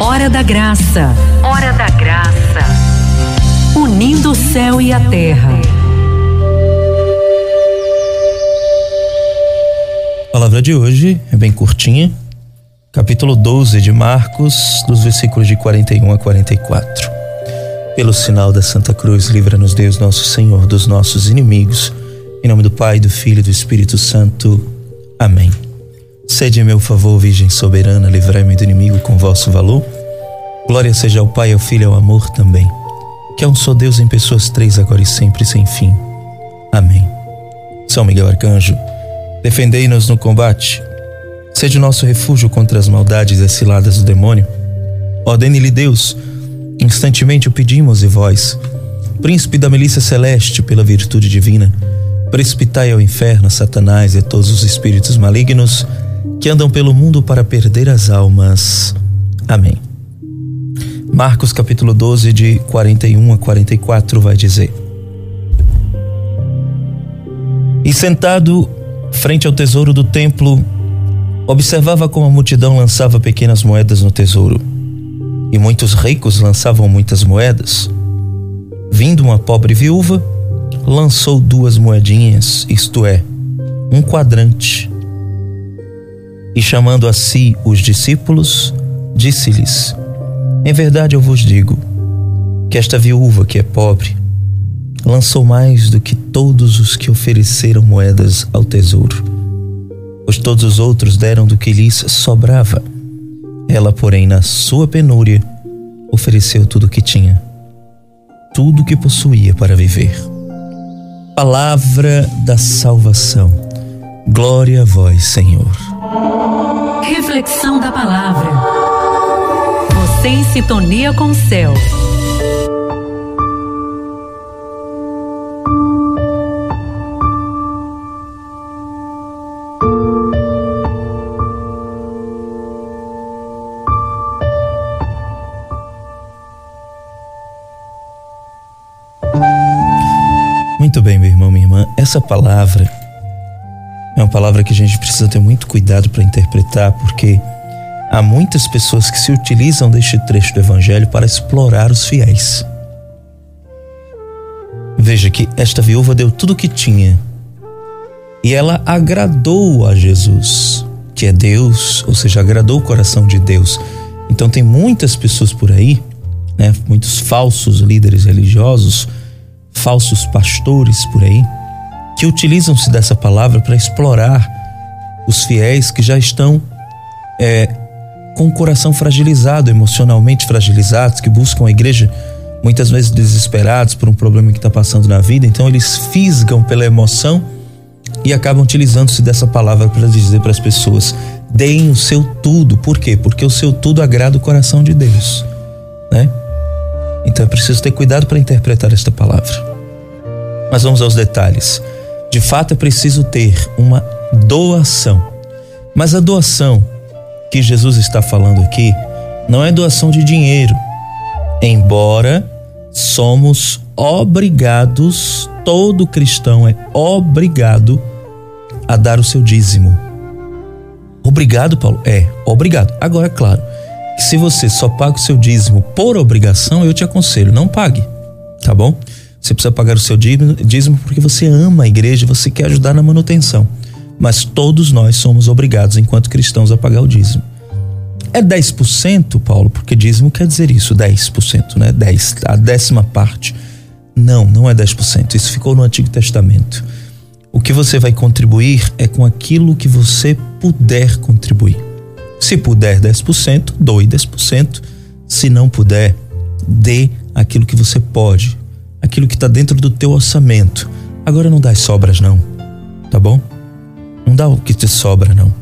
Hora da Graça. Hora da Graça. Unindo o céu e a terra. A palavra de hoje é bem curtinha. Capítulo 12 de Marcos, dos versículos de 41 a 44. Pelo sinal da Santa Cruz, livra-nos Deus nosso Senhor dos nossos inimigos. Em nome do Pai, do Filho e do Espírito Santo. Amém. Sede meu favor, Virgem soberana, livrai-me do inimigo com vosso valor. Glória seja ao Pai, ao Filho e ao amor também. Que é um só Deus em pessoas três, agora e sempre, sem fim. Amém. São Miguel Arcanjo, defendei-nos no combate. Sede o nosso refúgio contra as maldades e ciladas do demônio. Ordene-lhe Deus, instantemente o pedimos e vós, príncipe da milícia celeste, pela virtude divina, precipitai ao inferno Satanás e a todos os espíritos malignos que andam pelo mundo para perder as almas. Amém. Marcos capítulo 12, de 41 a 44, vai dizer: E sentado frente ao tesouro do templo, observava como a multidão lançava pequenas moedas no tesouro, e muitos ricos lançavam muitas moedas. Vindo uma pobre viúva, lançou duas moedinhas, isto é, um quadrante. E chamando a si os discípulos, disse-lhes: Em verdade eu vos digo que esta viúva que é pobre lançou mais do que todos os que ofereceram moedas ao tesouro, pois todos os outros deram do que lhes sobrava. Ela, porém, na sua penúria, ofereceu tudo o que tinha, tudo o que possuía para viver. Palavra da salvação. Glória a vós, Senhor. Reflexão da palavra. Você em sintonia com o céu. Muito bem, meu irmão, minha irmã. Essa palavra é uma palavra que a gente precisa ter muito cuidado para interpretar, porque há muitas pessoas que se utilizam deste trecho do Evangelho para explorar os fiéis. Veja que esta viúva deu tudo o que tinha e ela agradou a Jesus, que é Deus, ou seja, agradou o coração de Deus. Então tem muitas pessoas por aí, né, muitos falsos líderes religiosos falsos pastores por aí que utilizam-se dessa palavra para explorar os fiéis que já estão é, com o coração fragilizado, emocionalmente fragilizados, que buscam a igreja muitas vezes desesperados por um problema que está passando na vida. Então eles fisgam pela emoção e acabam utilizando-se dessa palavra para dizer para as pessoas: deem o seu tudo. Por quê? Porque o seu tudo agrada o coração de Deus, né? Então é preciso ter cuidado para interpretar esta palavra. Mas vamos aos detalhes. De fato, é preciso ter uma doação. Mas a doação que Jesus está falando aqui não é doação de dinheiro, embora somos obrigados, todo cristão é obrigado a dar o seu dízimo. Obrigado, Paulo? É, obrigado. Agora, é claro, se você só paga o seu dízimo por obrigação, eu te aconselho, não pague, tá bom? Você precisa pagar o seu dízimo porque você ama a igreja, você quer ajudar na manutenção. Mas todos nós somos obrigados, enquanto cristãos, a pagar o dízimo. É 10%, Paulo, porque dízimo quer dizer isso, 10%, né? 10, a décima parte. Não, não é 10%. Isso ficou no Antigo Testamento. O que você vai contribuir é com aquilo que você puder contribuir. Se puder 10%, doe 10%. Se não puder, dê aquilo que você pode, aquilo que está dentro do teu orçamento. Agora não dá as sobras não, tá bom? Não dá o que te sobra não.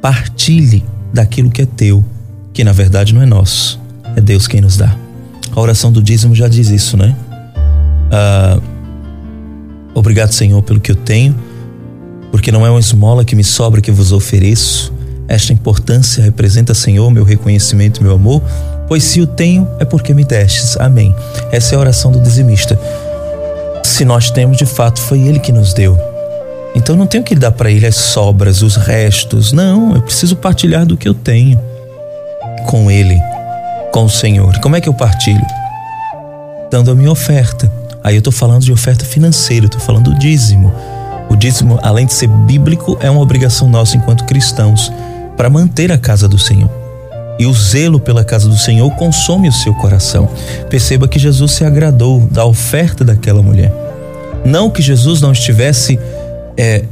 Partilhe daquilo que é teu, que na verdade não é nosso, é Deus quem nos dá. A oração do dízimo já diz isso, né? Ah, obrigado, Senhor, pelo que eu tenho, porque não é uma esmola que me sobra que vos ofereço. Esta importância representa, Senhor, meu reconhecimento, meu amor pois se o tenho é porque me destes. Amém. Essa é a oração do dizimista. Se nós temos, de fato, foi ele que nos deu. Então não tenho que dar para ele as sobras, os restos. Não, eu preciso partilhar do que eu tenho. com Ele, com o Senhor. Como é que eu partilho? Dando a minha oferta. Aí eu estou falando de oferta financeira, estou falando do dízimo. O dízimo, além de ser bíblico, é uma obrigação nossa enquanto cristãos para manter a casa do Senhor. E o zelo pela casa do Senhor consome o seu coração. Perceba que Jesus se agradou da oferta daquela mulher. Não que Jesus não estivesse é,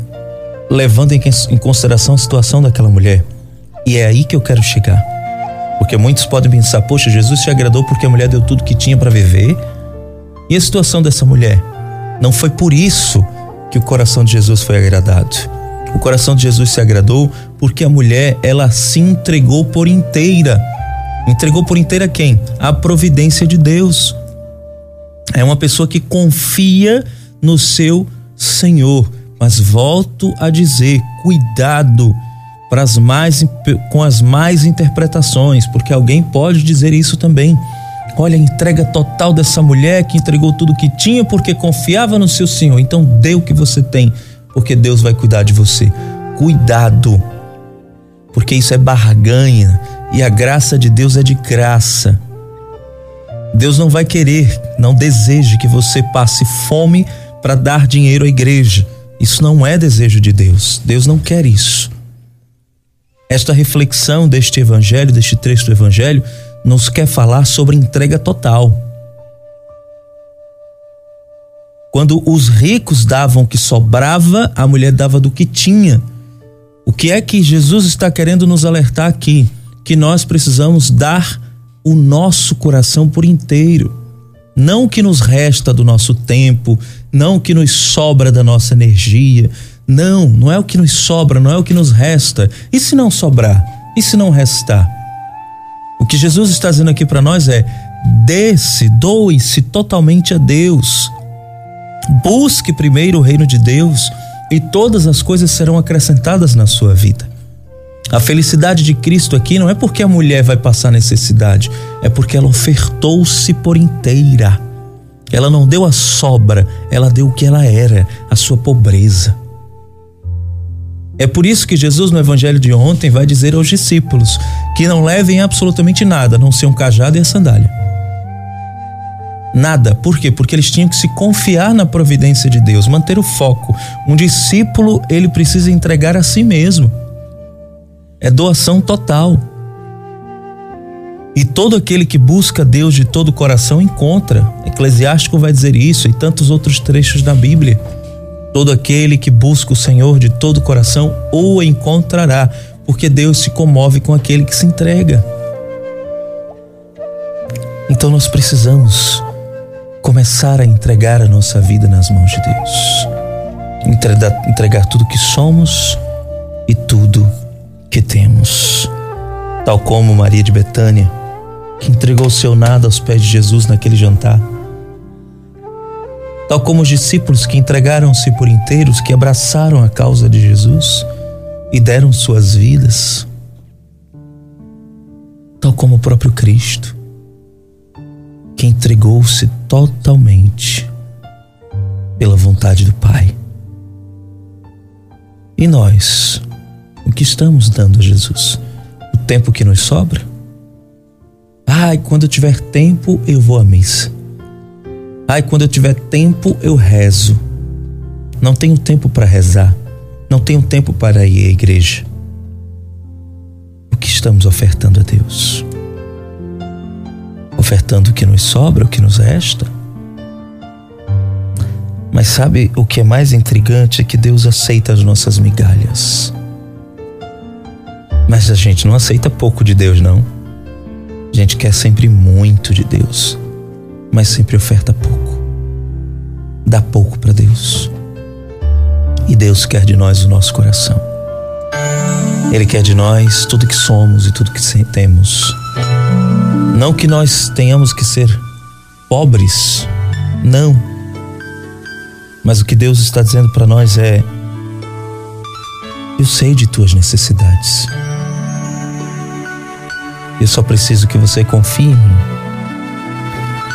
levando em, consideração a situação daquela mulher. E é aí que eu quero chegar. Porque muitos podem pensar: poxa, Jesus se agradou porque a mulher deu tudo que tinha para viver. E a situação dessa mulher? Não foi por isso que o coração de Jesus foi agradado. O coração de Jesus se agradou porque a mulher, ela se entregou por inteira. Entregou por inteira quem? A providência de Deus. É uma pessoa que confia no seu Senhor. Mas volto a dizer, cuidado para as mais, com as mais interpretações, porque alguém pode dizer isso também. Olha a entrega total dessa mulher que entregou tudo que tinha porque confiava no seu Senhor. Então dê o que você tem porque Deus vai cuidar de você. Cuidado, porque isso é barganha e a graça de Deus é de graça. Deus não vai querer, não deseja que você passe fome para dar dinheiro à igreja. Isso não é desejo de Deus. Deus não quer isso. Esta reflexão deste evangelho, deste trecho do evangelho, nos quer falar sobre entrega total. Quando os ricos davam o que sobrava, a mulher dava do que tinha. O que é que Jesus está querendo nos alertar aqui? Que nós precisamos dar o nosso coração por inteiro. Não o que nos resta do nosso tempo, não o que nos sobra da nossa energia. Não, não é o que nos sobra, não é o que nos resta. E se não sobrar? E se não restar? O que Jesus está dizendo aqui para nós é: dê-se, doe-se totalmente a Deus. Busque primeiro o reino de Deus e todas as coisas serão acrescentadas na sua vida. A felicidade de Cristo aqui não é porque a mulher vai passar necessidade, é porque ela ofertou-se por inteira. Ela não deu a sobra, ela deu o que ela era, a sua pobreza. É por isso que Jesus, no evangelho de ontem, vai dizer aos discípulos que não levem absolutamente nada, a não ser um cajado e a sandália. Nada. Por quê? Porque eles tinham que se confiar na providência de Deus, manter o foco. Um discípulo, ele precisa entregar a si mesmo. É doação total. E todo aquele que busca Deus de todo o coração encontra. Eclesiástico vai dizer isso e tantos outros trechos da Bíblia. Todo aquele que busca o Senhor de todo o coração o encontrará, porque Deus se comove com aquele que se entrega. Então nós precisamos começar a entregar a nossa vida nas mãos de Deus. Entregar, entregar tudo que somos e tudo que temos. Tal como Maria de Betânia, que entregou seu nada aos pés de Jesus naquele jantar. Tal como os discípulos que entregaram-se por inteiros, que abraçaram a causa de Jesus e deram suas vidas. Tal como o próprio Cristo entregou-se totalmente pela vontade do Pai. E nós, o que estamos dando a Jesus? O tempo que nos sobra? Ai, quando eu tiver tempo, eu vou à missa. Ai, quando eu tiver tempo, eu rezo. Não tenho tempo para rezar. Não tenho tempo para ir à igreja. O que estamos ofertando a Deus? Ofertando o que nos sobra, o que nos resta. Mas sabe o que é mais intrigante? É que Deus aceita as nossas migalhas. Mas a gente não aceita pouco de Deus, não. A gente quer sempre muito de Deus, mas sempre oferta pouco. Dá pouco para Deus. E Deus quer de nós o nosso coração. Ele quer de nós tudo que somos e tudo que temos. Não que nós tenhamos que ser pobres, não. Mas o que Deus está dizendo para nós é: eu sei de tuas necessidades. Eu só preciso que você confie em mim.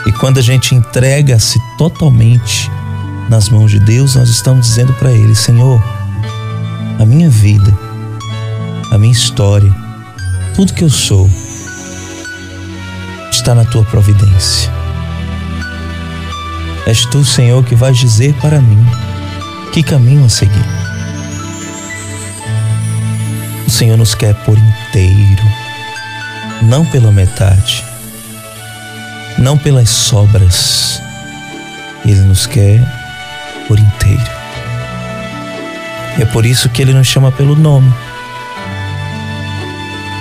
E quando a gente entrega-se totalmente nas mãos de Deus, nós estamos dizendo para Ele: Senhor, a minha vida, a minha história, tudo que eu sou, está na tua providência. És tu, Senhor, que vais dizer para mim que caminho a seguir. O Senhor nos quer por inteiro, não pela metade, não pelas sobras. Ele nos quer por inteiro. É por isso que ele nos chama pelo nome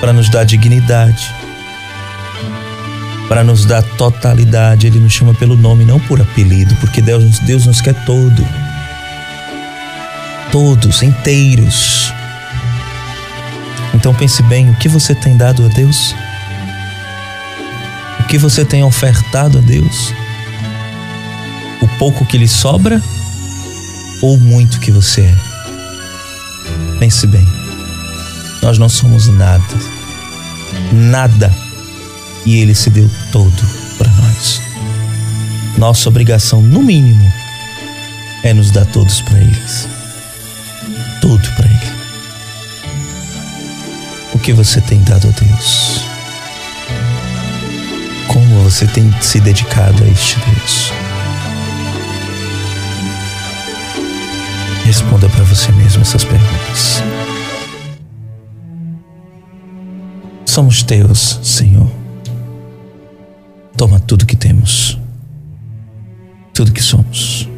para nos dar dignidade, para nos dar totalidade. Ele nos chama pelo nome, não por apelido, porque Deus, Deus nos quer todo. Todos, inteiros. Então pense bem: o que você tem dado a Deus? O que você tem ofertado a Deus? O pouco que lhe sobra ou muito que você é? Pense bem. Nós não somos nada. Nada. E Ele se deu todo para nós. Nossa obrigação, no mínimo, é nos dar todos para eles. Tudo para Ele. O que você tem dado a Deus? Como você tem se dedicado a este Deus? Responda para você mesmo essas perguntas. Somos teus, Senhor. Toma tudo que temos, tudo que somos.